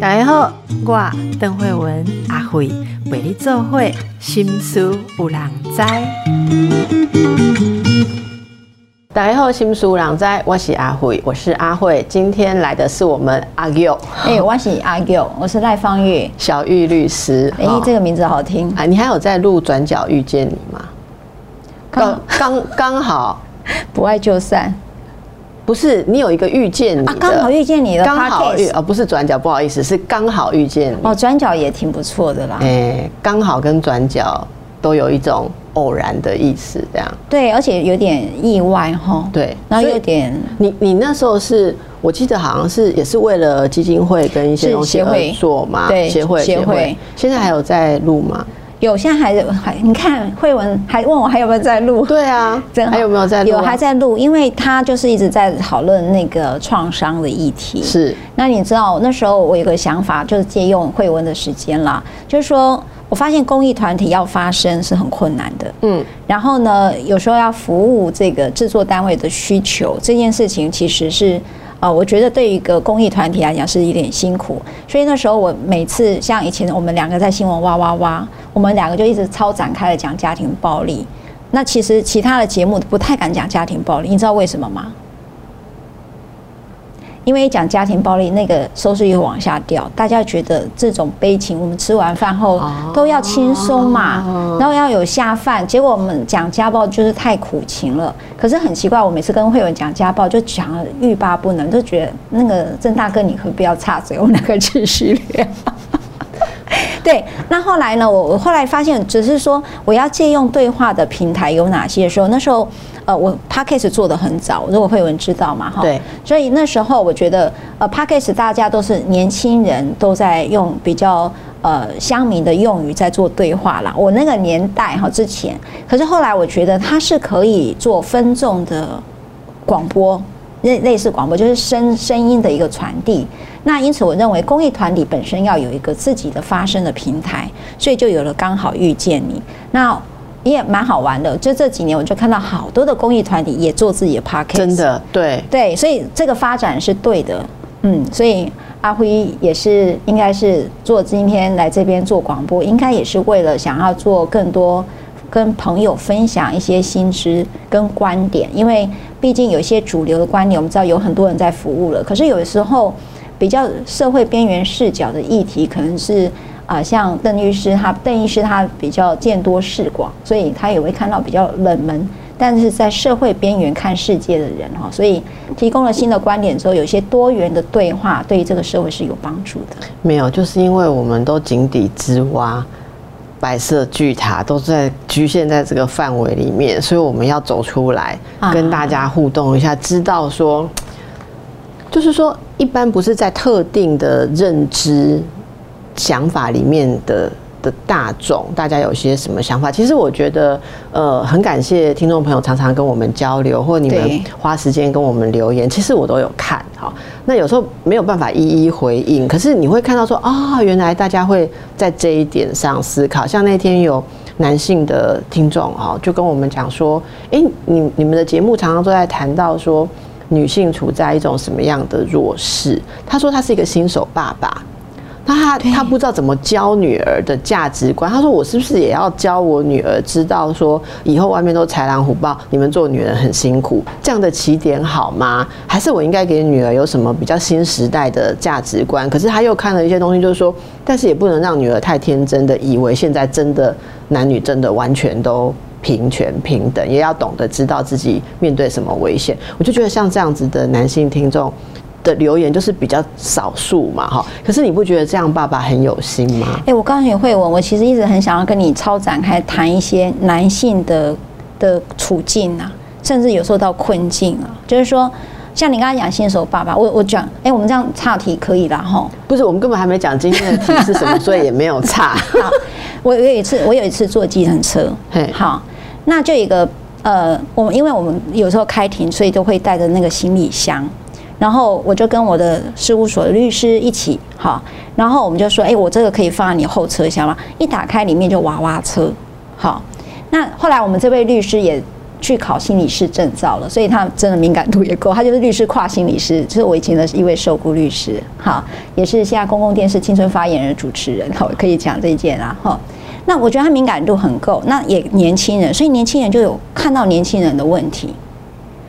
大家好，我邓慧文阿慧为你做会心思有人知。大家好，心思有人知，我是阿慧，我是阿慧。今天来的是我们阿 Q，哎，我是阿 Q，我是赖芳玉，小玉律师。哎，这个名字好听。啊，你还有在录《转角遇见你》吗？刚刚刚好，不爱就散。不是你有一个遇见你，刚好遇见你的，刚好遇，哦，不是转角，不好意思，是刚好遇见你。哦，转角也挺不错的啦。哎，刚好跟转角都有一种偶然的意思，这样。对，而且有点意外哈。对，然后有点，你你那时候是我记得好像是也是为了基金会跟一些东西而做嘛，对，协会协会。现在还有在录吗？有，现在还还，你看慧文还问我还有没有在录？对啊，真还有没有在录？有还在录，因为他就是一直在讨论那个创伤的议题。是，那你知道那时候我有个想法，就是借用慧文的时间啦，就是说我发现公益团体要发声是很困难的。嗯，然后呢，有时候要服务这个制作单位的需求，这件事情其实是。啊，我觉得对一个公益团体来讲是一点辛苦，所以那时候我每次像以前我们两个在新闻哇哇哇，我们两个就一直超展开的讲家庭暴力。那其实其他的节目不太敢讲家庭暴力，你知道为什么吗？因为讲家庭暴力，那个收视率往下掉。大家觉得这种悲情，我们吃完饭后都要轻松嘛，然后要有下饭。结果我们讲家暴就是太苦情了。可是很奇怪，我每次跟会员讲家暴，就讲了欲罢不能，就觉得那个郑大哥，你可不要插嘴，我们两个继续聊。对，那后来呢？我我后来发现，只是说我要借用对话的平台有哪些？时候那时候，呃，我 podcast 做的很早，如果会有人知道嘛，哈。对。所以那时候我觉得，呃，podcast 大家都是年轻人都在用比较呃乡民的用语在做对话啦。我那个年代哈之前，可是后来我觉得它是可以做分众的广播。类类似广播就是声声音的一个传递，那因此我认为公益团体本身要有一个自己的发声的平台，所以就有了刚好遇见你，那也蛮好玩的。就这几年我就看到好多的公益团体也做自己的 p a r k 真的对对，所以这个发展是对的，嗯，所以阿辉也是应该是做今天来这边做广播，应该也是为了想要做更多。跟朋友分享一些新知跟观点，因为毕竟有一些主流的观点，我们知道有很多人在服务了。可是有的时候，比较社会边缘视角的议题，可能是啊，像邓律师他，邓律师他比较见多识广，所以他也会看到比较冷门，但是在社会边缘看世界的人哈，所以提供了新的观点之后，有些多元的对话，对于这个社会是有帮助的。没有，就是因为我们都井底之蛙。白色巨塔都在局限在这个范围里面，所以我们要走出来，跟大家互动一下，知道说，就是说，一般不是在特定的认知想法里面的。的大众，大家有些什么想法？其实我觉得，呃，很感谢听众朋友常常跟我们交流，或你们花时间跟我们留言，其实我都有看。哈，那有时候没有办法一一回应，可是你会看到说，啊，原来大家会在这一点上思考。像那天有男性的听众哈，就跟我们讲说，哎，你你们的节目常常都在谈到说，女性处在一种什么样的弱势？他说他是一个新手爸爸。那他他不知道怎么教女儿的价值观。他说：“我是不是也要教我女儿知道说，以后外面都豺狼虎豹，你们做女人很辛苦，这样的起点好吗？还是我应该给女儿有什么比较新时代的价值观？可是他又看了一些东西，就是说，但是也不能让女儿太天真的以为现在真的男女真的完全都平权平等，也要懂得知道自己面对什么危险。我就觉得像这样子的男性听众。”的留言就是比较少数嘛，哈。可是你不觉得这样爸爸很有心吗？哎，我告诉你，慧文，我其实一直很想要跟你超展开谈一些男性的的处境啊，甚至有时候到困境啊。就是说，像你刚刚讲新手爸爸，我我讲，哎，我们这样岔题可以啦，哈。不是，我们根本还没讲今天的题是什么，所以也没有岔。好，我有一次，我有一次坐计程车，好，那就一个呃，我们因为我们有时候开庭，所以都会带着那个行李箱。然后我就跟我的事务所的律师一起，好，然后我们就说，哎，我这个可以放在你后车厢吗？一打开里面就娃娃车，好。那后来我们这位律师也去考心理师证照了，所以他真的敏感度也够。他就是律师跨心理师，就是我以前的一位受雇律师，哈，也是现在公共电视青春发言人主持人，好，可以讲这一件啊，哈。那我觉得他敏感度很够，那也年轻人，所以年轻人就有看到年轻人的问题，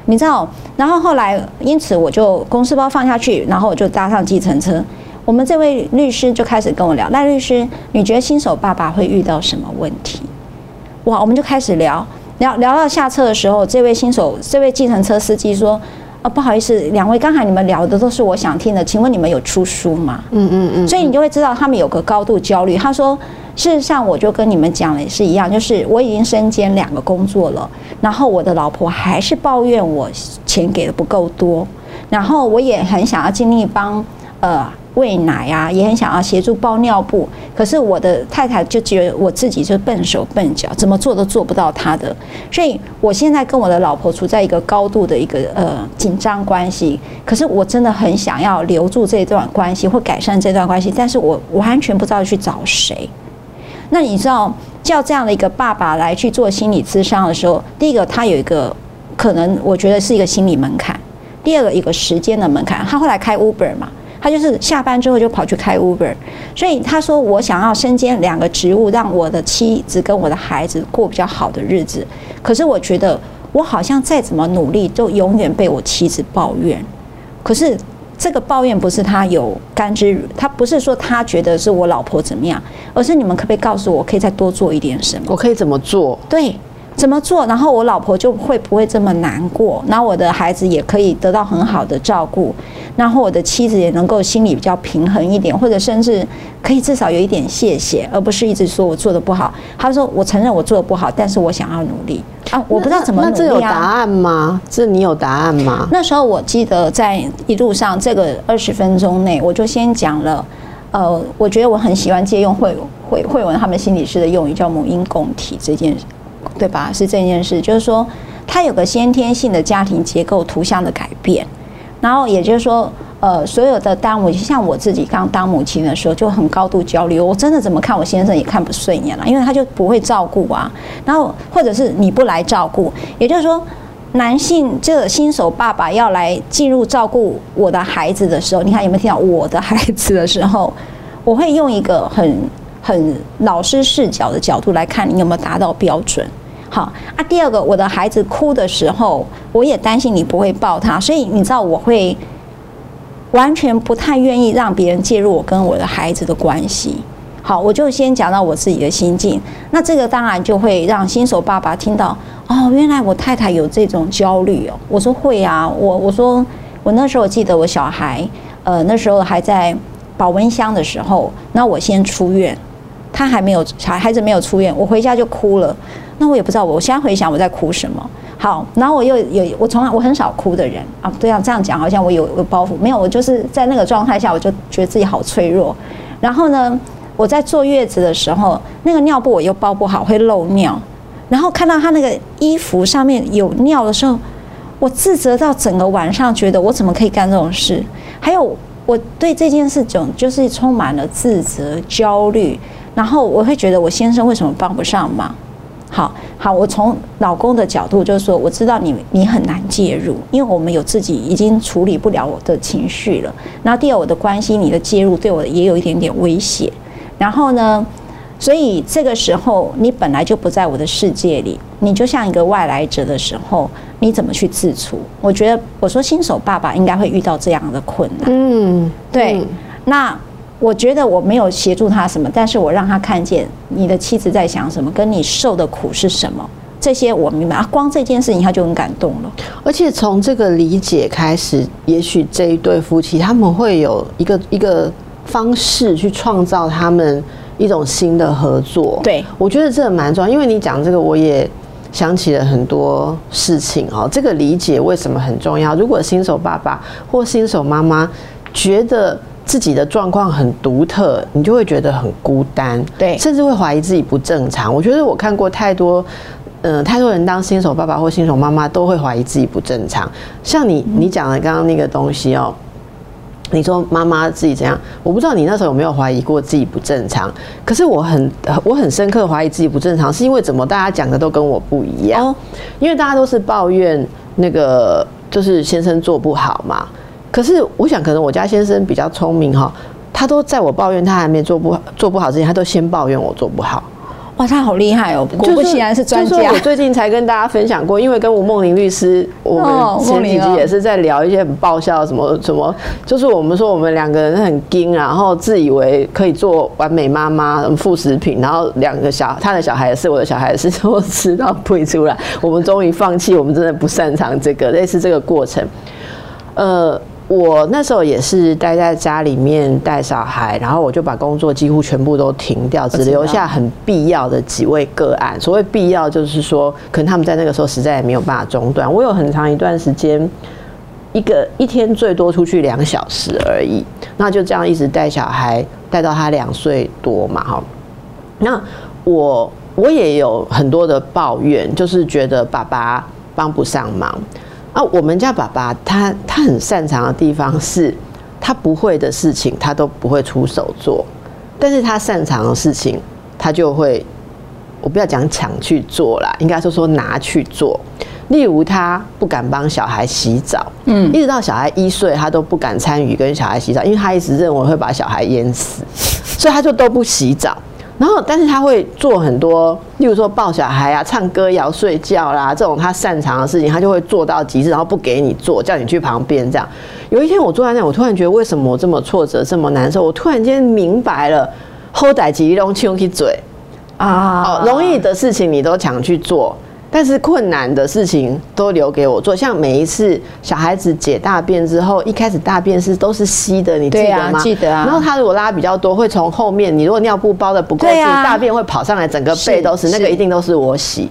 你知道？然后后来，因此我就公司包放下去，然后我就搭上计程车。我们这位律师就开始跟我聊，赖律师，你觉得新手爸爸会遇到什么问题？哇，我们就开始聊聊聊到下车的时候，这位新手，这位计程车司机说：“啊，不好意思，两位，刚才你们聊的都是我想听的，请问你们有出书吗？”嗯嗯嗯。所以你就会知道他们有个高度焦虑。他说：“事实上，我就跟你们讲的也是一样，就是我已经身兼两个工作了，然后我的老婆还是抱怨我钱给的不够多，然后我也很想要尽力帮呃。”喂奶啊，也很想要协助包尿布，可是我的太太就觉得我自己就笨手笨脚，怎么做都做不到她的，所以我现在跟我的老婆处在一个高度的一个呃紧张关系。可是我真的很想要留住这段关系或改善这段关系，但是我完全不知道去找谁。那你知道叫这样的一个爸爸来去做心理咨商的时候，第一个他有一个可能我觉得是一个心理门槛，第二个一个时间的门槛。他后来开 Uber 嘛。他就是下班之后就跑去开 Uber，所以他说我想要身兼两个职务，让我的妻子跟我的孩子过比较好的日子。可是我觉得我好像再怎么努力，都永远被我妻子抱怨。可是这个抱怨不是他有甘之，他不是说他觉得是我老婆怎么样，而是你们可不可以告诉我，可以再多做一点什么？我可以怎么做？对。怎么做，然后我老婆就会不会这么难过，然后我的孩子也可以得到很好的照顾，然后我的妻子也能够心里比较平衡一点，或者甚至可以至少有一点谢谢，而不是一直说我做的不好。他说我承认我做的不好，但是我想要努力啊！我不知道怎么努力啊？那这有答案吗？这你有答案吗？那时候我记得在一路上这个二十分钟内，我就先讲了，呃，我觉得我很喜欢借用慧慧慧文他们心理师的用语，叫母婴共体这件事。对吧？是这件事，就是说，他有个先天性的家庭结构图像的改变，然后也就是说，呃，所有的当母亲，像我自己刚当母亲的时候，就很高度焦虑。我真的怎么看我先生也看不顺眼了，因为他就不会照顾啊。然后或者是你不来照顾，也就是说，男性这个新手爸爸要来进入照顾我的孩子的时候，你看有没有听到我的孩子的时候，我会用一个很很老师视角的角度来看你有没有达到标准。好啊，第二个，我的孩子哭的时候，我也担心你不会抱他，所以你知道我会完全不太愿意让别人介入我跟我的孩子的关系。好，我就先讲到我自己的心境。那这个当然就会让新手爸爸听到哦，原来我太太有这种焦虑哦。我说会啊，我我说我那时候记得我小孩呃那时候还在保温箱的时候，那我先出院，他还没有小孩子没有出院，我回家就哭了。那我也不知道，我现在回想我在哭什么。好，然后我又有我从来我很少哭的人啊，对啊，这样讲好像我有个包袱，没有，我就是在那个状态下，我就觉得自己好脆弱。然后呢，我在坐月子的时候，那个尿布我又包不好，会漏尿。然后看到他那个衣服上面有尿的时候，我自责到整个晚上，觉得我怎么可以干这种事？还有我对这件事总就是充满了自责、焦虑。然后我会觉得我先生为什么帮不上忙？好好，我从老公的角度就是说，我知道你你很难介入，因为我们有自己已经处理不了我的情绪了。然后第二，我的关心你的介入对我也有一点点威胁。然后呢，所以这个时候你本来就不在我的世界里，你就像一个外来者的时候，你怎么去自处？我觉得我说新手爸爸应该会遇到这样的困难。嗯，对，那。我觉得我没有协助他什么，但是我让他看见你的妻子在想什么，跟你受的苦是什么，这些我明白啊。光这件事情他就很感动了。而且从这个理解开始，也许这一对夫妻他们会有一个一个方式去创造他们一种新的合作。对，我觉得这蛮重要，因为你讲这个，我也想起了很多事情哦。这个理解为什么很重要？如果新手爸爸或新手妈妈觉得。自己的状况很独特，你就会觉得很孤单，对，甚至会怀疑自己不正常。我觉得我看过太多，嗯，太多人当新手爸爸或新手妈妈都会怀疑自己不正常。像你，你讲的刚刚那个东西哦，你说妈妈自己怎样？我不知道你那时候有没有怀疑过自己不正常。可是我很我很深刻怀疑自己不正常，是因为怎么大家讲的都跟我不一样？因为大家都是抱怨那个就是先生做不好嘛。可是我想，可能我家先生比较聪明哈，他都在我抱怨他还没做不做不好之前，他都先抱怨我做不好。哇，他好厉害哦！果不其然是专家。我最近才跟大家分享过，因为跟吴梦玲律师，我们 前几集也是在聊一些很爆笑什么什么，就是我们说我们两个人很精，然后自以为可以做完美妈妈、副食品，然后两个小他的小孩是我的小孩是都吃到退出来，我们终于放弃，我们真的不擅长这个，类似这个过程，呃。我那时候也是待在家里面带小孩，然后我就把工作几乎全部都停掉，只留下很必要的几位个案。所谓必要，就是说可能他们在那个时候实在也没有办法中断。我有很长一段时间，一个一天最多出去两小时而已，那就这样一直带小孩，带到他两岁多嘛，哈。那我我也有很多的抱怨，就是觉得爸爸帮不上忙。啊，我们家爸爸他他很擅长的地方是，他不会的事情他都不会出手做，但是他擅长的事情他就会，我不要讲抢去做啦，应该说说拿去做。例如他不敢帮小孩洗澡，嗯，一直到小孩一岁，他都不敢参与跟小孩洗澡，因为他一直认为会把小孩淹死，所以他就都不洗澡。然后，但是他会做很多，例如说抱小孩啊、唱歌谣、睡觉啦，这种他擅长的事情，他就会做到极致，然后不给你做，叫你去旁边这样。有一天我坐在那，我突然觉得为什么我这么挫折、这么难受？我突然间明白了，后代吉隆亲起嘴啊，容易的事情你都抢去做。但是困难的事情都留给我做，像每一次小孩子解大便之后，一开始大便是都是稀的，你记得吗？记得啊。然后他如果拉比较多，会从后面，你如果尿布包的不够紧，大便会跑上来，整个背都是，那个一定都是我洗。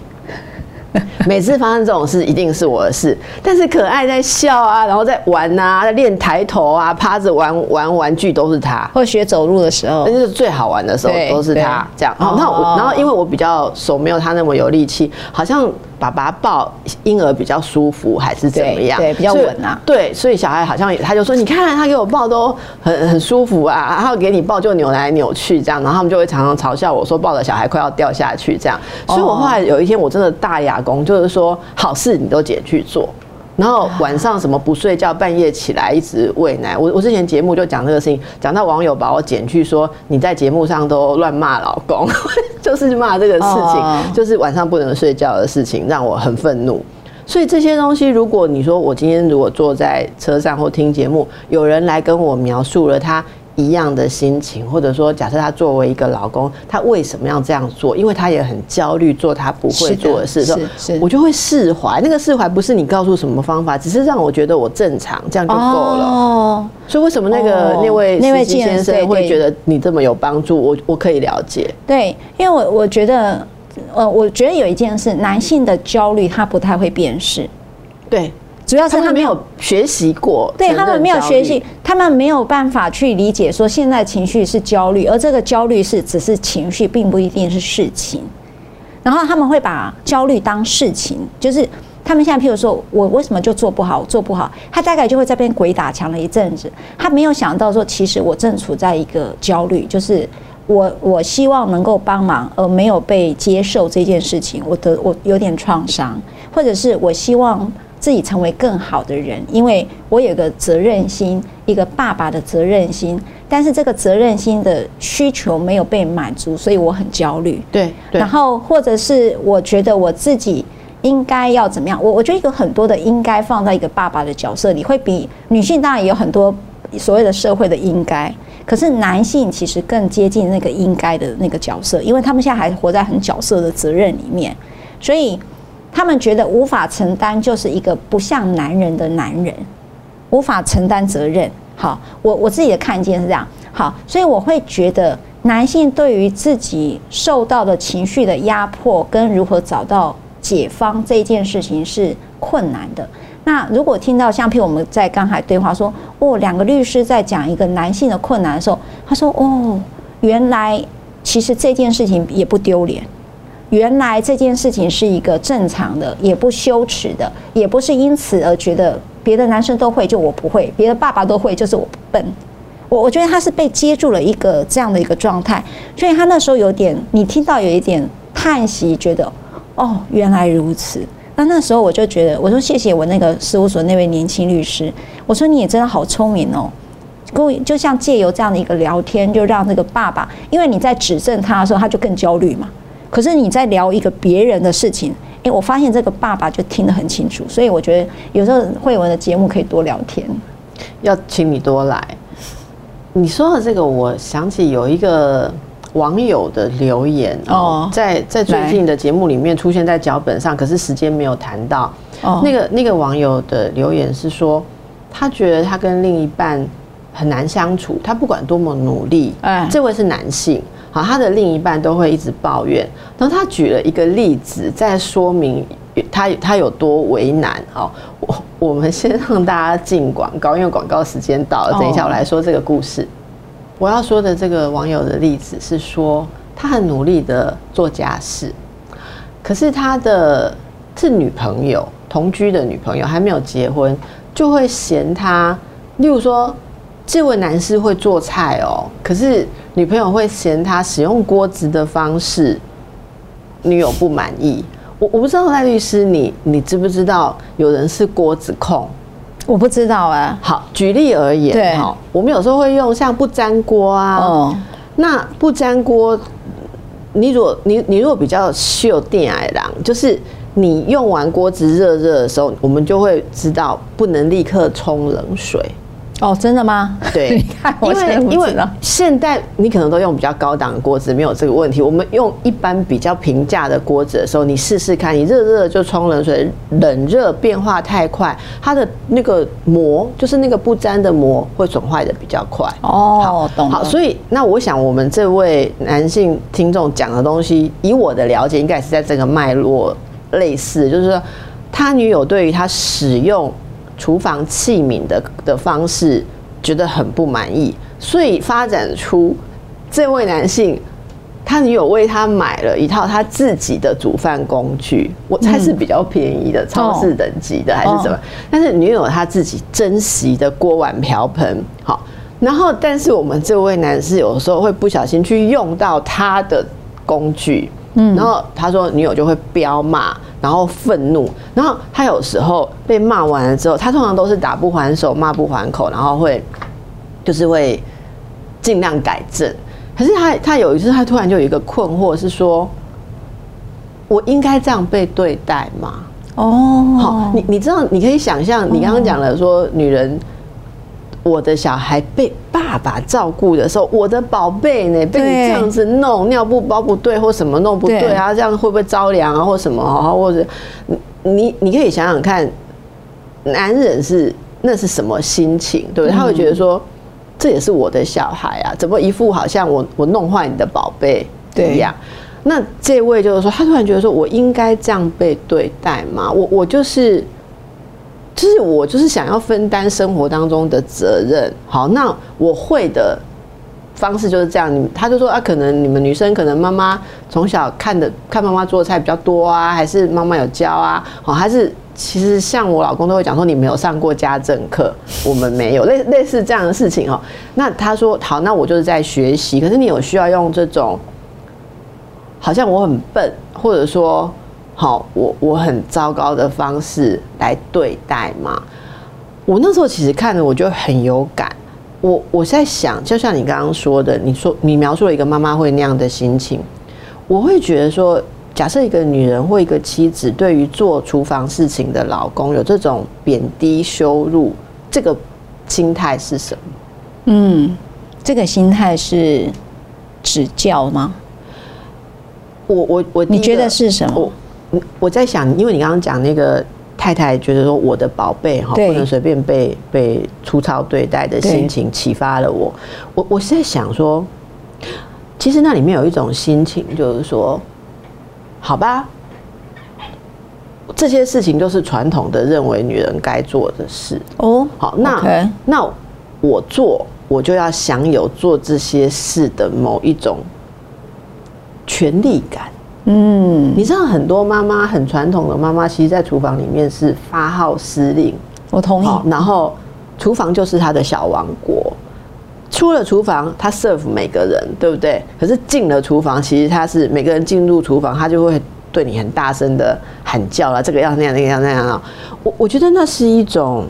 每次发生这种事，一定是我的事。但是可爱在笑啊，然后在玩啊，在练抬头啊，趴着玩玩玩具都是他。或学走路的时候，那就是最好玩的时候，都是他这样。那我，然后因为我比较手没有他那么有力气，好像。爸爸抱婴儿比较舒服还是怎么样？对，比较稳啊。对，所以小孩好像他就说：“你看他给我抱都很很舒服啊，然后给你抱就扭来扭去这样。”然后他们就会常常嘲笑我说：“抱着小孩快要掉下去这样。”所以，我后来有一天我真的大哑功，就是说好事你都捡去做。然后晚上什么不睡觉，半夜起来一直喂奶。我我之前节目就讲这个事情，讲到网友把我剪去说你在节目上都乱骂老公，就是骂这个事情，就是晚上不能睡觉的事情，让我很愤怒。所以这些东西，如果你说我今天如果坐在车上或听节目，有人来跟我描述了他。一样的心情，或者说，假设他作为一个老公，他为什么要这样做？因为他也很焦虑，做他不会做的事，是我就会释怀。那个释怀不是你告诉什么方法，只是让我觉得我正常，这样就够了。哦，所以为什么那个那位那位先生会觉得你这么有帮助？我我可以了解。对，因为我我觉得，呃，我觉得有一件事，男性的焦虑他不太会辨识。对。主要是他没有学习过，对他们没有学习，他们没有办法去理解说现在情绪是焦虑，而这个焦虑是只是情绪，并不一定是事情。然后他们会把焦虑当事情，就是他们现在譬如说我为什么就做不好，做不好，他大概就会在边鬼打墙了一阵子。他没有想到说，其实我正处在一个焦虑，就是我我希望能够帮忙，而没有被接受这件事情，我的我有点创伤，或者是我希望。自己成为更好的人，因为我有个责任心，一个爸爸的责任心，但是这个责任心的需求没有被满足，所以我很焦虑。对，然后或者是我觉得我自己应该要怎么样？我我觉得有很多的应该放在一个爸爸的角色里，会比女性当然也有很多所谓的社会的应该，可是男性其实更接近那个应该的那个角色，因为他们现在还活在很角色的责任里面，所以。他们觉得无法承担就是一个不像男人的男人，无法承担责任。好，我我自己的看见是这样。好，所以我会觉得男性对于自己受到的情绪的压迫跟如何找到解方这件事情是困难的。那如果听到像譬如我们在刚才对话说，哦，两个律师在讲一个男性的困难的时候，他说，哦，原来其实这件事情也不丢脸。原来这件事情是一个正常的，也不羞耻的，也不是因此而觉得别的男生都会，就我不会；别的爸爸都会，就是我笨。我我觉得他是被接住了一个这样的一个状态，所以他那时候有点，你听到有一点叹息，觉得哦，原来如此。那那时候我就觉得，我说谢谢我那个事务所那位年轻律师，我说你也真的好聪明哦。跟我就像借由这样的一个聊天，就让这个爸爸，因为你在指正他的时候，他就更焦虑嘛。可是你在聊一个别人的事情，诶，我发现这个爸爸就听得很清楚，所以我觉得有时候慧文的节目可以多聊天，要请你多来。你说的这个，我想起有一个网友的留言哦，在在最近的节目里面出现在脚本上，可是时间没有谈到。哦，那个那个网友的留言是说，他觉得他跟另一半很难相处，他不管多么努力，哎，这位是男性，好，他的另一半都会一直抱怨。然后他举了一个例子，在说明他他有多为难。哦，我。我们先让大家进广告，因为广告时间到了。等一下我来说这个故事。我要说的这个网友的例子是说，他很努力的做家事，可是他的是女朋友同居的女朋友还没有结婚，就会嫌他。例如说，这位男士会做菜哦，可是女朋友会嫌他使用锅子的方式，女友不满意。我我不知道赖律师，你你知不知道有人是锅子控？我不知道啊。好，举例而言，对，好，我们有时候会用像不粘锅啊。哦。那不粘锅，你如果你你如果比较秀电矮郎，就是你用完锅子热热的时候，我们就会知道不能立刻冲冷水。哦，真的吗？对，因为因为现在你可能都用比较高档的锅子，没有这个问题。我们用一般比较平价的锅子的时候，你试试看，你热热就冲冷水，冷热变化太快，它的那个膜，就是那个不粘的膜，会损坏的比较快。哦，懂。好，所以那我想，我们这位男性听众讲的东西，以我的了解，应该是在这个脉络类似，就是说，他女友对于他使用。厨房器皿的的方式觉得很不满意，所以发展出这位男性，他女友为他买了一套他自己的煮饭工具，我猜是比较便宜的超市等级的还是什么？但是女友他自己珍惜的锅碗瓢盆，好，然后但是我们这位男士有时候会不小心去用到他的工具，嗯，然后他说女友就会飙骂。然后愤怒，然后他有时候被骂完了之后，他通常都是打不还手，骂不还口，然后会就是会尽量改正。可是他他有一次，他突然就有一个困惑，是说我应该这样被对待吗？哦，好，你你知道，你可以想象，你刚刚讲了说女人。我的小孩被爸爸照顾的时候，我的宝贝呢被你这样子弄，尿布包不对或什么弄不对啊，这样会不会着凉啊或什么啊？或者你你你可以想想看，男人是那是什么心情？对不对？他会觉得说，这也是我的小孩啊，怎么一副好像我我弄坏你的宝贝一样？那这位就是说，他突然觉得说我应该这样被对待吗？我我就是。就是我就是想要分担生活当中的责任，好，那我会的方式就是这样。你他就说啊，可能你们女生可能妈妈从小看的看妈妈做的菜比较多啊，还是妈妈有教啊，好，还是其实像我老公都会讲说你没有上过家政课，我们没有 类类似这样的事情哦。那他说好，那我就是在学习，可是你有需要用这种好像我很笨，或者说。好，我我很糟糕的方式来对待嘛？我那时候其实看了，我就很有感。我我在想，就像你刚刚说的，你说你描述了一个妈妈会那样的心情，我会觉得说，假设一个女人或一个妻子对于做厨房事情的老公有这种贬低羞辱，这个心态是什么？嗯，这个心态是指教吗？我我我，你觉得是什么？我在想，因为你刚刚讲那个太太觉得说我的宝贝哈不能随便被被粗糙对待的心情启发了我。我我是在想说，其实那里面有一种心情，就是说，好吧，这些事情都是传统的认为女人该做的事哦。好，那那我做，我就要享有做这些事的某一种权利感。嗯，你知道很多妈妈很传统的妈妈，其实，在厨房里面是发号施令，我同意。然后厨房就是她的小王国。出了厨房，她 serve 每个人，对不对？可是进了厨房，其实她是每个人进入厨房，她就会对你很大声的喊叫了，这个要那样，那个要那样啊。我我觉得那是一种，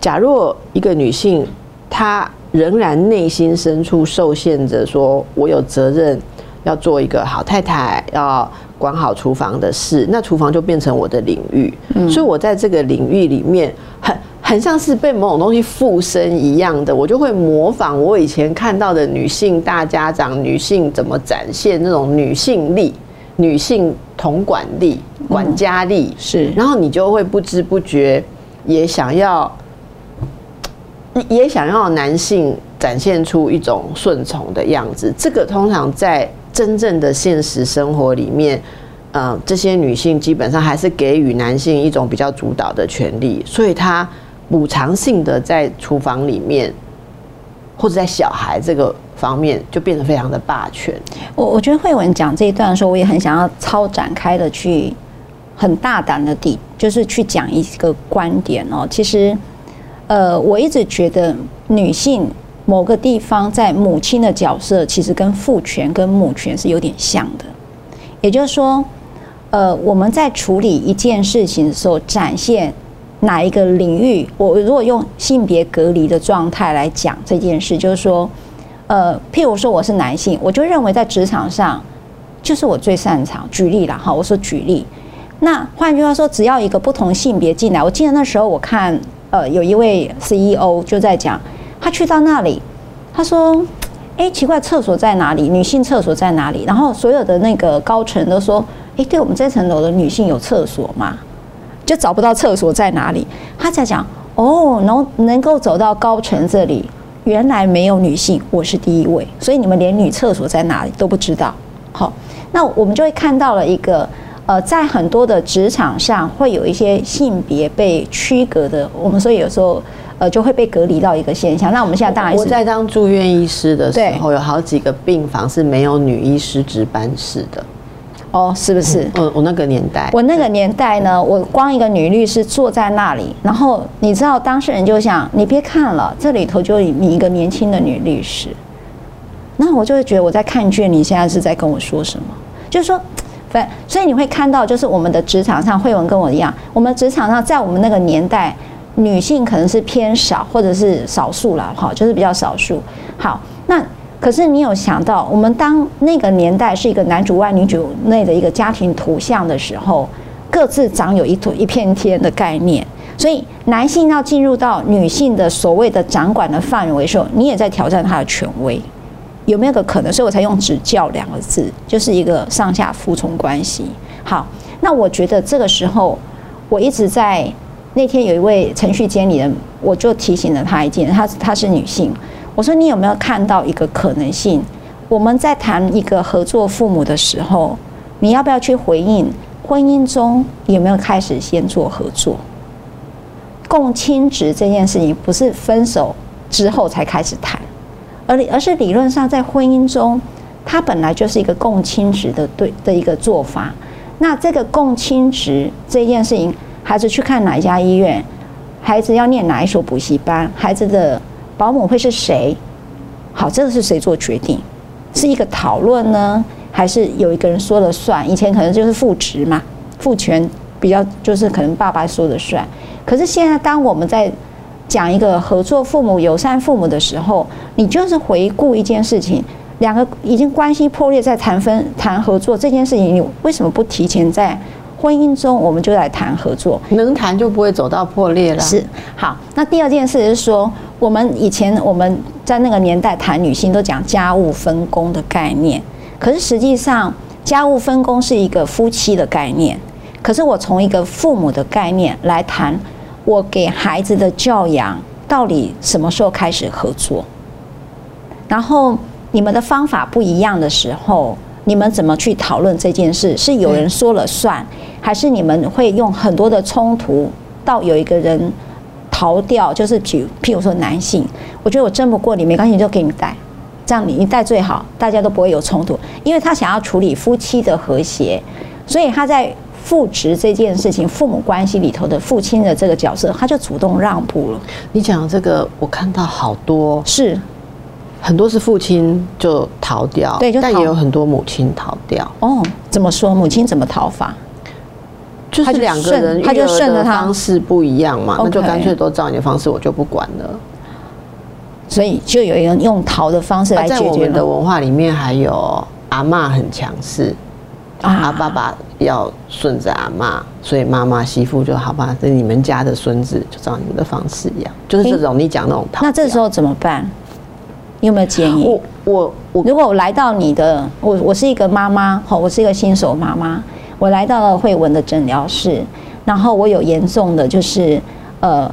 假若一个女性，她仍然内心深处受限着，说我有责任要做一个好太太，要管好厨房的事，那厨房就变成我的领域。所以我在这个领域里面很。很像是被某种东西附身一样的，我就会模仿我以前看到的女性大家长、女性怎么展现那种女性力、女性统管力、管家力，是，然后你就会不知不觉也想要，也想要男性展现出一种顺从的样子。这个通常在真正的现实生活里面，呃，这些女性基本上还是给予男性一种比较主导的权利，所以她。补偿性的在厨房里面，或者在小孩这个方面，就变得非常的霸权。我我觉得慧文讲这一段的时候，我也很想要超展开的去很大胆的地，就是去讲一个观点哦。其实，呃，我一直觉得女性某个地方在母亲的角色，其实跟父权跟母权是有点像的。也就是说，呃，我们在处理一件事情的时候，展现。哪一个领域？我如果用性别隔离的状态来讲这件事，就是说，呃，譬如说我是男性，我就认为在职场上就是我最擅长。举例了哈，我说举例。那换句话说，只要一个不同性别进来，我记得那时候我看，呃，有一位 CEO 就在讲，他去到那里，他说：“哎，奇怪，厕所在哪里？女性厕所在哪里？”然后所有的那个高层都说：“哎，对我们这层楼的女性有厕所吗？”就找不到厕所在哪里，他在讲哦，能能够走到高层这里，原来没有女性，我是第一位，所以你们连女厕所在哪里都不知道。好，那我们就会看到了一个呃，在很多的职场上会有一些性别被区隔的，我们所以有时候呃就会被隔离到一个现象。那我们现在当然我在当住院医师的时候，有好几个病房是没有女医师值班室的。哦，是不是？嗯我那个年代，我那个年代呢，我光一个女律师坐在那里，然后你知道当事人就想，你别看了，这里头就你一个年轻的女律师，那我就会觉得我在看卷，你现在是在跟我说什么？就是说，反所以你会看到，就是我们的职场上，慧文跟我一样，我们职场上在我们那个年代，女性可能是偏少或者是少数了，哈，就是比较少数。好，那。可是你有想到，我们当那个年代是一个男主外女主内的一个家庭图像的时候，各自掌有一土一片天的概念，所以男性要进入到女性的所谓的掌管的范围的时候，你也在挑战他的权威，有没有个可能？所以我才用指教两个字，就是一个上下服从关系。好，那我觉得这个时候，我一直在那天有一位程序监理人，我就提醒了他一件，她她是女性。我说：“你有没有看到一个可能性？我们在谈一个合作父母的时候，你要不要去回应婚姻中有没有开始先做合作？共亲职这件事情不是分手之后才开始谈，而而是理论上在婚姻中，它本来就是一个共亲职的对的一个做法。那这个共亲职这件事情，孩子去看哪一家医院，孩子要念哪一所补习班，孩子的。”保姆会是谁？好，这个是谁做决定？是一个讨论呢，还是有一个人说了算？以前可能就是父职嘛，父权比较就是可能爸爸说了算。可是现在，当我们在讲一个合作父母、友善父母的时候，你就是回顾一件事情，两个已经关系破裂，在谈分谈合作这件事情，你为什么不提前在？婚姻中，我们就来谈合作，能谈就不会走到破裂了。是好，那第二件事是说，我们以前我们在那个年代谈女性都讲家务分工的概念，可是实际上家务分工是一个夫妻的概念。可是我从一个父母的概念来谈，我给孩子的教养到底什么时候开始合作？然后你们的方法不一样的时候。你们怎么去讨论这件事？是有人说了算，还是你们会用很多的冲突到有一个人逃掉？就是举譬如说男性，我觉得我争不过你，没关系，就给你带，这样你你带最好，大家都不会有冲突，因为他想要处理夫妻的和谐，所以他在父职这件事情，父母关系里头的父亲的这个角色，他就主动让步了。你讲这个，我看到好多是很多是父亲就逃掉，对，但也有很多母亲逃掉。哦，怎么说？母亲怎么逃法？就是两个人他就顺着方式不一样嘛，那就干脆都照你的方式，我就不管了。所以就有人用逃的方式来解决。在我们的文化里面，还有阿妈很强势，啊，爸爸要顺着阿妈，所以妈妈媳妇就好吧，这你们家的孙子就照你们的方式一样，就是这种你讲那种逃。那这时候怎么办？你有没有建议？我我我，如果我来到你的，我我是一个妈妈，好，我是一个新手妈妈，我来到了慧文的诊疗室，然后我有严重的就是呃。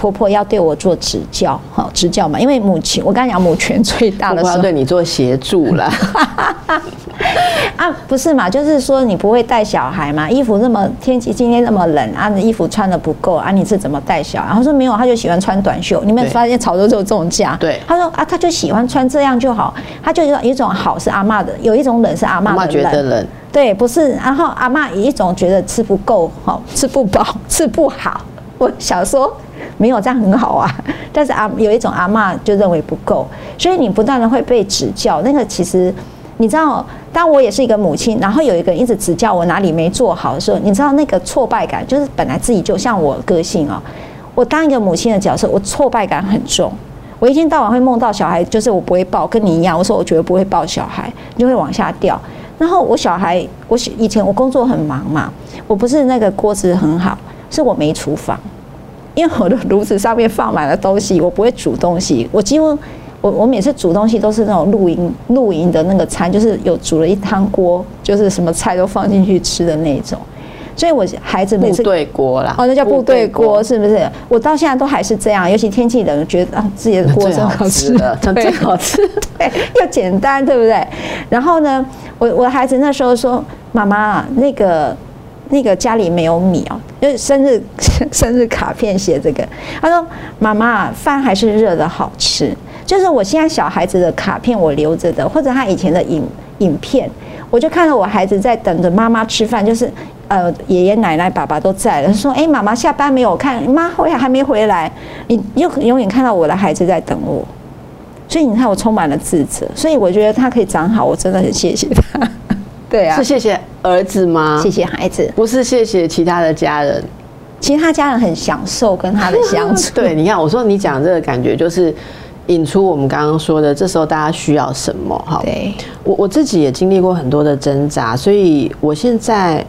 婆婆要对我做指教，哈指教嘛，因为母亲，我刚才讲母权最大的，婆婆要对你做协助了。啊，不是嘛？就是说你不会带小孩嘛？衣服那么天气今天那么冷啊，衣服穿的不够啊，你是怎么带小孩？他说没有，他就喜欢穿短袖。你们发现潮州就有这种架？对。他说啊，他就喜欢穿这样就好。他就有一种好是阿妈的，有一种冷是阿妈觉得冷。对，不是。然后阿妈一种觉得吃不够，哈吃不饱，吃不好。我小说。没有这样很好啊，但是阿有一种阿妈就认为不够，所以你不断的会被指教。那个其实你知道，当我也是一个母亲，然后有一个一直指教我哪里没做好的时候，你知道那个挫败感，就是本来自己就像我个性哦，我当一个母亲的角色，我挫败感很重。我一天到晚会梦到小孩，就是我不会抱，跟你一样。我说我绝对不会抱小孩，就会往下掉。然后我小孩，我以前我工作很忙嘛，我不是那个锅子很好，是我没厨房。因为我的炉子上面放满了东西，我不会煮东西。我几乎我我每次煮东西都是那种露营露营的那个餐，就是有煮了一汤锅，就是什么菜都放进去吃的那种。所以，我孩子每次部队锅啦，哦，那叫部队锅，是不是？我到现在都还是这样，尤其天气冷，觉得啊，自己的锅真好吃，真最好吃，对，又简单，对不对？然后呢，我我的孩子那时候说：“妈妈，那个。”那个家里没有米哦，就是生日 生日卡片写这个，他说：“妈妈，饭还是热的好吃。”就是我现在小孩子的卡片我留着的，或者他以前的影影片，我就看到我孩子在等着妈妈吃饭，就是呃爷爷奶奶爸爸都在了，说：“哎，妈妈下班没有？看妈回还没回来。”你又永远看到我的孩子在等我，所以你看我充满了自责，所以我觉得他可以长好，我真的很谢谢他。对啊，是谢谢儿子吗？谢谢孩子，不是谢谢其他的家人。其他家人很享受跟他的相处。对，你看，我说你讲这个感觉，就是引出我们刚刚说的，这时候大家需要什么？哈，对我我自己也经历过很多的挣扎，所以我现在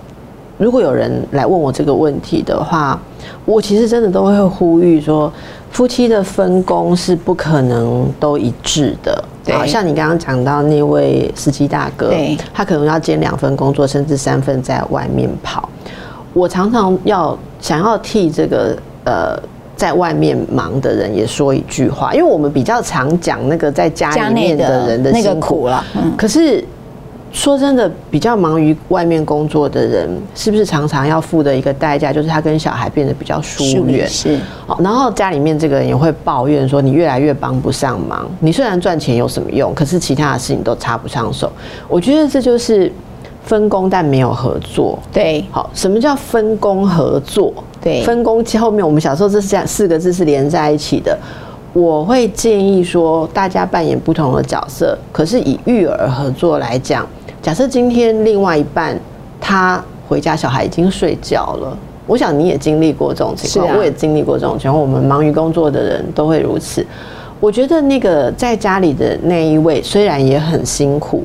如果有人来问我这个问题的话，我其实真的都会呼吁说。夫妻的分工是不可能都一致的，对，像你刚刚讲到那位司机大哥，他可能要兼两份工作，甚至三份在外面跑。我常常要想要替这个呃在外面忙的人也说一句话，因为我们比较常讲那个在家里面的人的那个苦了，嗯，可是。说真的，比较忙于外面工作的人，是不是常常要付的一个代价，就是他跟小孩变得比较疏远？是。然后家里面这个人也会抱怨说，你越来越帮不上忙。你虽然赚钱有什么用，可是其他的事情都插不上手。我觉得这就是分工，但没有合作。对。好，什么叫分工合作？对。分工后面，我们小时候这是这样四个字是连在一起的。我会建议说，大家扮演不同的角色，可是以育儿合作来讲。假设今天另外一半他回家，小孩已经睡觉了。我想你也经历过这种情况，我也经历过这种情况。我们忙于工作的人都会如此。我觉得那个在家里的那一位虽然也很辛苦，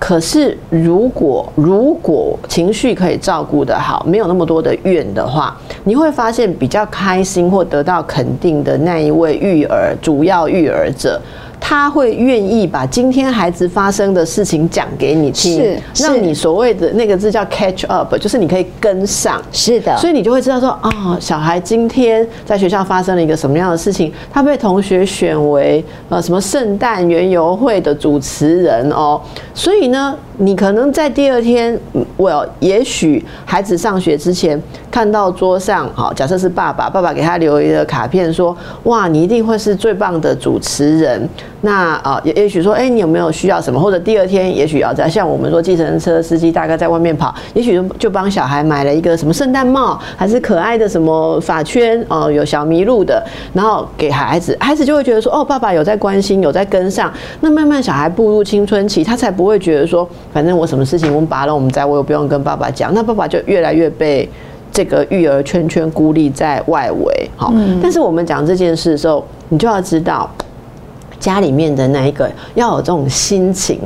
可是如果如果情绪可以照顾得好，没有那么多的怨的话，你会发现比较开心或得到肯定的那一位育儿主要育儿者。他会愿意把今天孩子发生的事情讲给你听，让你所谓的那个字叫 catch up，就是你可以跟上。是的，所以你就会知道说，啊，小孩今天在学校发生了一个什么样的事情，他被同学选为呃什么圣诞园游会的主持人哦。所以呢，你可能在第二天，我也许孩子上学之前看到桌上，好，假设是爸爸，爸爸给他留一个卡片，说，哇，你一定会是最棒的主持人。那啊，也也许说，哎，你有没有需要什么？或者第二天，也许要在像我们说，计程车司机大概在外面跑，也许就帮小孩买了一个什么圣诞帽，还是可爱的什么发圈，哦，有小麋鹿的，然后给孩子，孩子就会觉得说，哦，爸爸有在关心，有在跟上。那慢慢小孩步入青春期，他才不会觉得说。反正我什么事情我们拔了我们在，我又不用跟爸爸讲，那爸爸就越来越被这个育儿圈圈孤立在外围。好，但是我们讲这件事的时候，你就要知道家里面的那一个要有这种心情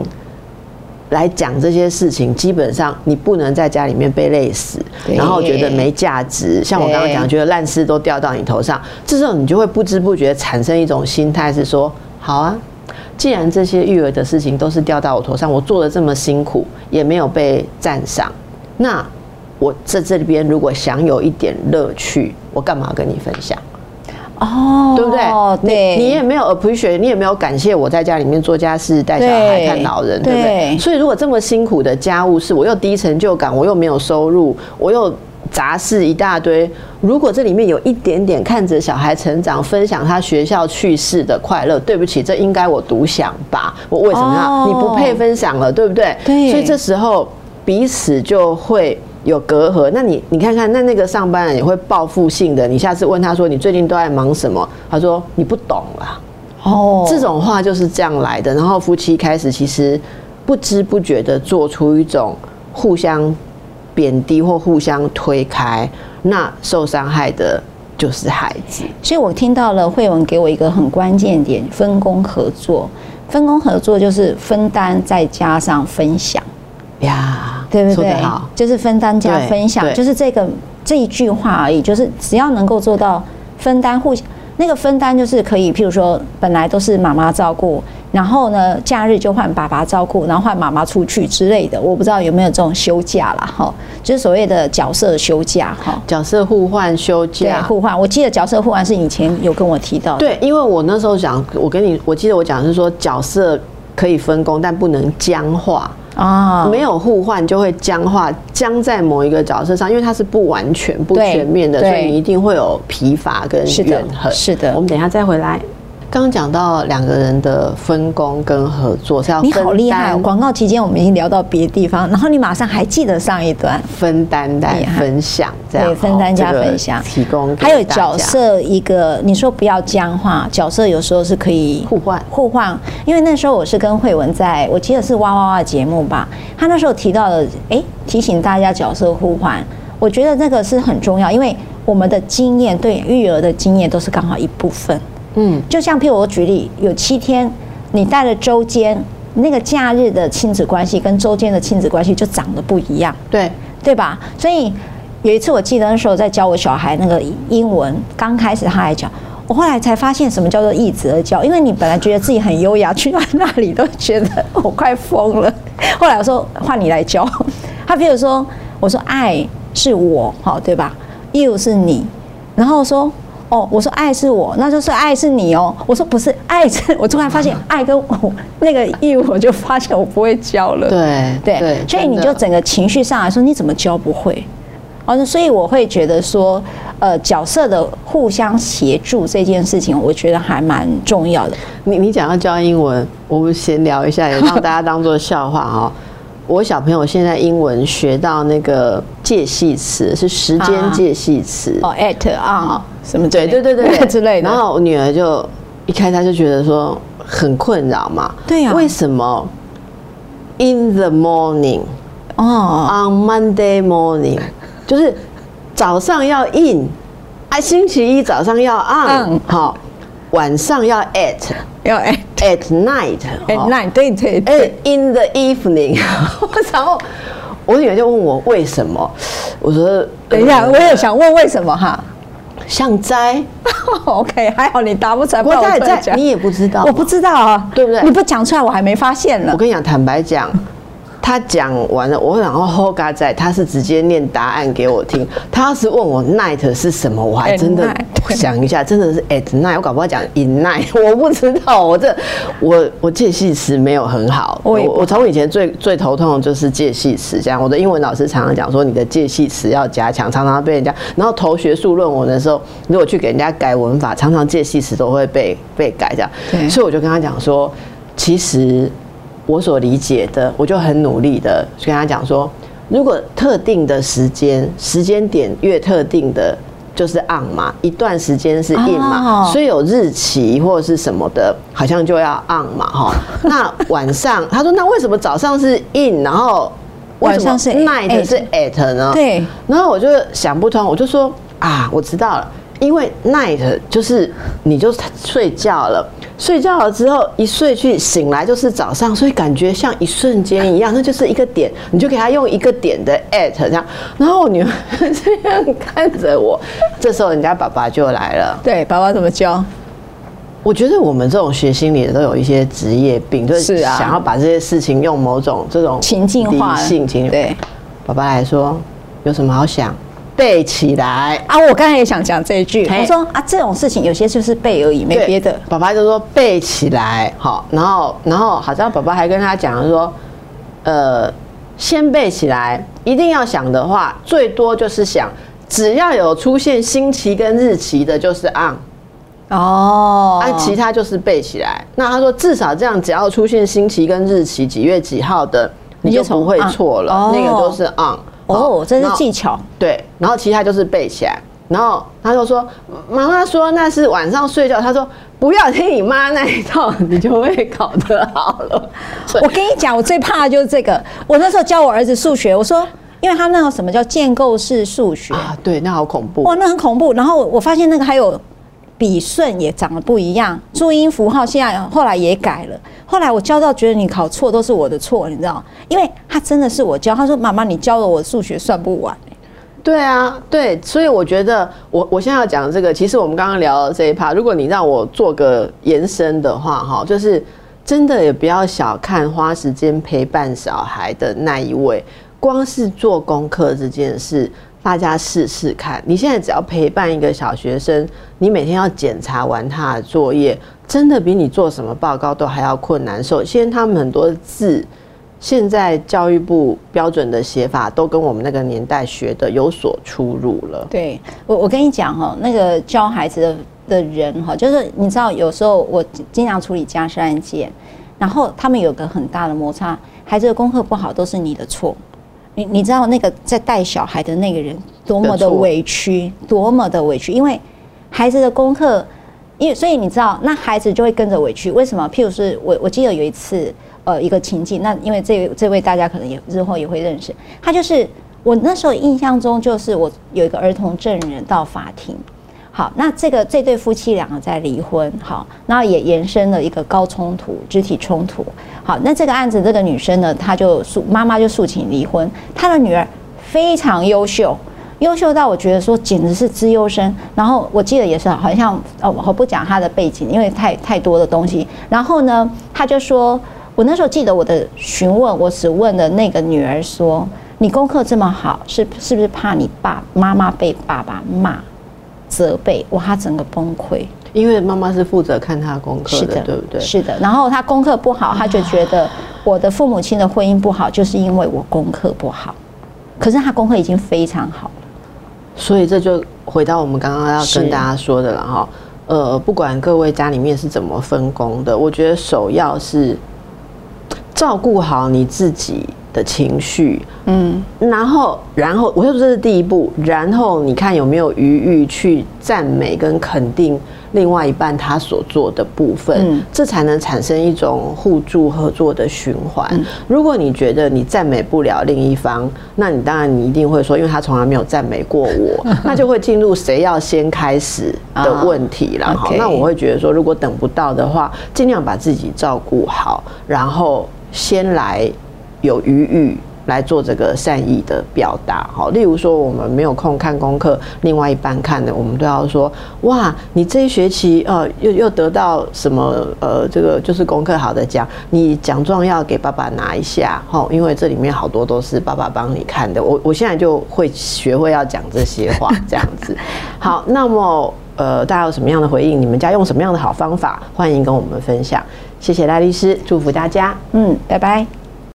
来讲这些事情，基本上你不能在家里面被累死，然后觉得没价值。像我刚刚讲，觉得烂事都掉到你头上，这时候你就会不知不觉产生一种心态，是说好啊。既然这些育儿的事情都是掉到我头上，我做的这么辛苦也没有被赞赏，那我在这里边如果想有一点乐趣，我干嘛跟你分享？哦，对不对？对，你也没有 appreciate，你也没有感谢我在家里面做家事、带小孩、看老人，对不对？所以如果这么辛苦的家务事，我又低成就感，我又没有收入，我又。杂事一大堆，如果这里面有一点点看着小孩成长、分享他学校趣事的快乐，对不起，这应该我独享吧？我为什么要？你不配分享了，对不对？对。所以这时候彼此就会有隔阂。那你你看看，那那个上班人也会报复性的。你下次问他说：“你最近都在忙什么？”他说：“你不懂啦。”哦，这种话就是这样来的。然后夫妻开始其实不知不觉的做出一种互相。贬低或互相推开，那受伤害的就是孩子。所以我听到了慧文给我一个很关键点：分工合作。分工合作就是分担再加上分享呀，对不对？就是分担加分享，就是这个这一句话而已。就是只要能够做到分担互相。那个分担就是可以，譬如说，本来都是妈妈照顾，然后呢，假日就换爸爸照顾，然后换妈妈出去之类的。我不知道有没有这种休假啦，哈，就是所谓的角色休假，哈，角色互换休假，互换。我记得角色互换是以前有跟我提到，对，因为我那时候讲，我跟你，我记得我讲是说角色可以分工，但不能僵化。啊，没有互换就会僵化，僵在某一个角色上，因为它是不完全、不全面的，所以你一定会有疲乏跟怨恨。是的，我们等一下再回来。刚刚讲到两个人的分工跟合作是要你好厉害！广告期间我们已经聊到别的地方，然后你马上还记得上一段分担带分享，这样分担加分享提供。还有角色一个，你说不要僵化，角色有时候是可以互换互换。因为那时候我是跟慧文在，我记得是哇哇哇节目吧，他那时候提到了，哎，提醒大家角色互换，我觉得那个是很重要，因为我们的经验对育儿的经验都是刚好一部分。嗯，就像譬如我举例，有七天你带了周间，那个假日的亲子关系跟周间的亲子关系就长得不一样，对对吧？所以有一次我记得那时候在教我小孩那个英文，刚开始他还讲，我后来才发现什么叫做一子而教，因为你本来觉得自己很优雅，去到那里都觉得我快疯了。后来我说换你来教，他比如说我说爱是我，好对吧？You 是你，然后说。哦，我说爱是我，那就是爱是你哦。我说不是，爱是 我突然发现 爱跟我那个义务，我就发现我不会教了。对对，所以你就整个情绪上来说，你怎么教不会？哦，所以我会觉得说，呃，角色的互相协助这件事情，我觉得还蛮重要的。你你讲要教英文，我们闲聊一下，也让大家当做笑话哈。我小朋友现在英文学到那个介系词是时间介系词。哦，at 啊。什么对对对对 之类的，然后我女儿就一开始就觉得说很困扰嘛，对呀，为什么？In the morning 哦。On Monday morning 就是早上要 in，啊星期一早上要 on 好，晚上要 at 要 at at night at night 对对对 in the evening，然后我女儿就问我为什么，我说等一下我也想问为什么哈。像摘，OK，还好你答不出来。我在在，你也不知道，我不知道啊，对不对？你不讲出来，我还没发现呢。我跟你讲，坦白讲，他讲完了，我然后后嘎在，他是直接念答案给我听。他要是问我 night 是什么，我还真的想一下，真的是 at night，我搞不好讲 in night，我不知道。我这我我介系词没有很好，我我从以前最最头痛的就是介系词，这样我的英文老师常常讲说你的介系词要加强，常常被人家，然后投学术论文的时候，如果去给人家改文法，常常介系词都会被被改这样。所以我就跟他讲说，其实。我所理解的，我就很努力的跟他讲说，如果特定的时间时间点越特定的，就是 on 嘛，一段时间是 in 嘛，所以有日期或者是什么的，好像就要 on 嘛，哈。那晚上，他说那为什么早上是 in，然后晚上是 night 是 at 呢？对。然后我就想不通，我就说啊，我知道了，因为 night 就是你就睡觉了。睡觉了之后，一睡去醒来就是早上，所以感觉像一瞬间一样，那就是一个点，你就给他用一个点的 at 这样，然后我女儿这样看着我，这时候人家爸爸就来了。对，爸爸怎么教？我觉得我们这种学心理的都有一些职业病，就是想要把这些事情用某种这种情境化、性情。对，爸爸来说，有什么好想？背起来啊！我刚才也想讲这一句，我说啊，这种事情有些就是背而已，没别的。爸爸就说背起来，好，然后，然后好像爸爸还跟他讲说，呃，先背起来，一定要想的话，最多就是想，只要有出现星期跟日期的，就是 on。哦，啊，其他就是背起来。那他说，至少这样，只要出现星期跟日期，几月几号的，你就不会错了，那个都是 on。哦，这是技巧。对，然后其他就是背起来。然后他就说：“妈妈说那是晚上睡觉。”他说：“不要听你妈那一套，你就会考得好了。”我跟你讲，我最怕的就是这个。我那时候教我儿子数学，我说，因为他那个什么叫建构式数学啊？对，那好恐怖。哇，那很恐怖。然后我发现那个还有。笔顺也长得不一样，注音符号现在后来也改了。后来我教到觉得你考错都是我的错，你知道？因为他真的是我教，他说妈妈你教了我数学算不完。对啊，对，所以我觉得我我现在要讲这个，其实我们刚刚聊的这一趴，如果你让我做个延伸的话，哈，就是真的也不要小看花时间陪伴小孩的那一位，光是做功课这件事。大家试试看，你现在只要陪伴一个小学生，你每天要检查完他的作业，真的比你做什么报告都还要困难。首先，他们很多字，现在教育部标准的写法都跟我们那个年代学的有所出入了。对我，我跟你讲哈，那个教孩子的的人哈，就是你知道，有时候我经常处理家事案件，然后他们有个很大的摩擦，孩子的功课不好都是你的错。你你知道那个在带小孩的那个人多么的委屈，多么的委屈，因为孩子的功课，因为所以你知道，那孩子就会跟着委屈。为什么？譬如是我我记得有一次，呃，一个情境，那因为这这位大家可能也日后也会认识，他就是我那时候印象中就是我有一个儿童证人到法庭。好，那这个这对夫妻两个在离婚，好，那也延伸了一个高冲突、肢体冲突。好，那这个案子，这个女生呢，她就诉妈妈就诉请离婚。她的女儿非常优秀，优秀到我觉得说简直是资优生。然后我记得也是好像哦，我不讲她的背景，因为太太多的东西。然后呢，她就说，我那时候记得我的询问，我只问了那个女儿说，你功课这么好，是是不是怕你爸妈妈被爸爸骂？责备哇，他整个崩溃，因为妈妈是负责看他功课的，对不对？是的。然后他功课不好，他就觉得我的父母亲的婚姻不好，就是因为我功课不好。可是他功课已经非常好了，所以这就回到我们刚刚要跟大家说的了哈。呃，不管各位家里面是怎么分工的，我觉得首要是照顾好你自己。的情绪，嗯，然后，然后，我说这是第一步，然后你看有没有余裕去赞美跟肯定另外一半他所做的部分，这才能产生一种互助合作的循环。如果你觉得你赞美不了另一方，那你当然你一定会说，因为他从来没有赞美过我，那就会进入谁要先开始的问题了。好，那我会觉得说，如果等不到的话，尽量把自己照顾好，然后先来。有余裕来做这个善意的表达。好，例如说我们没有空看功课，另外一半看的，我们都要说哇，你这一学期呃又又得到什么呃这个就是功课好的奖，你奖状要给爸爸拿一下哈，因为这里面好多都是爸爸帮你看的。我我现在就会学会要讲这些话，这样子。好，那么。呃，大家有什么样的回应？你们家用什么样的好方法？欢迎跟我们分享。谢谢赖律师，祝福大家。嗯，拜拜。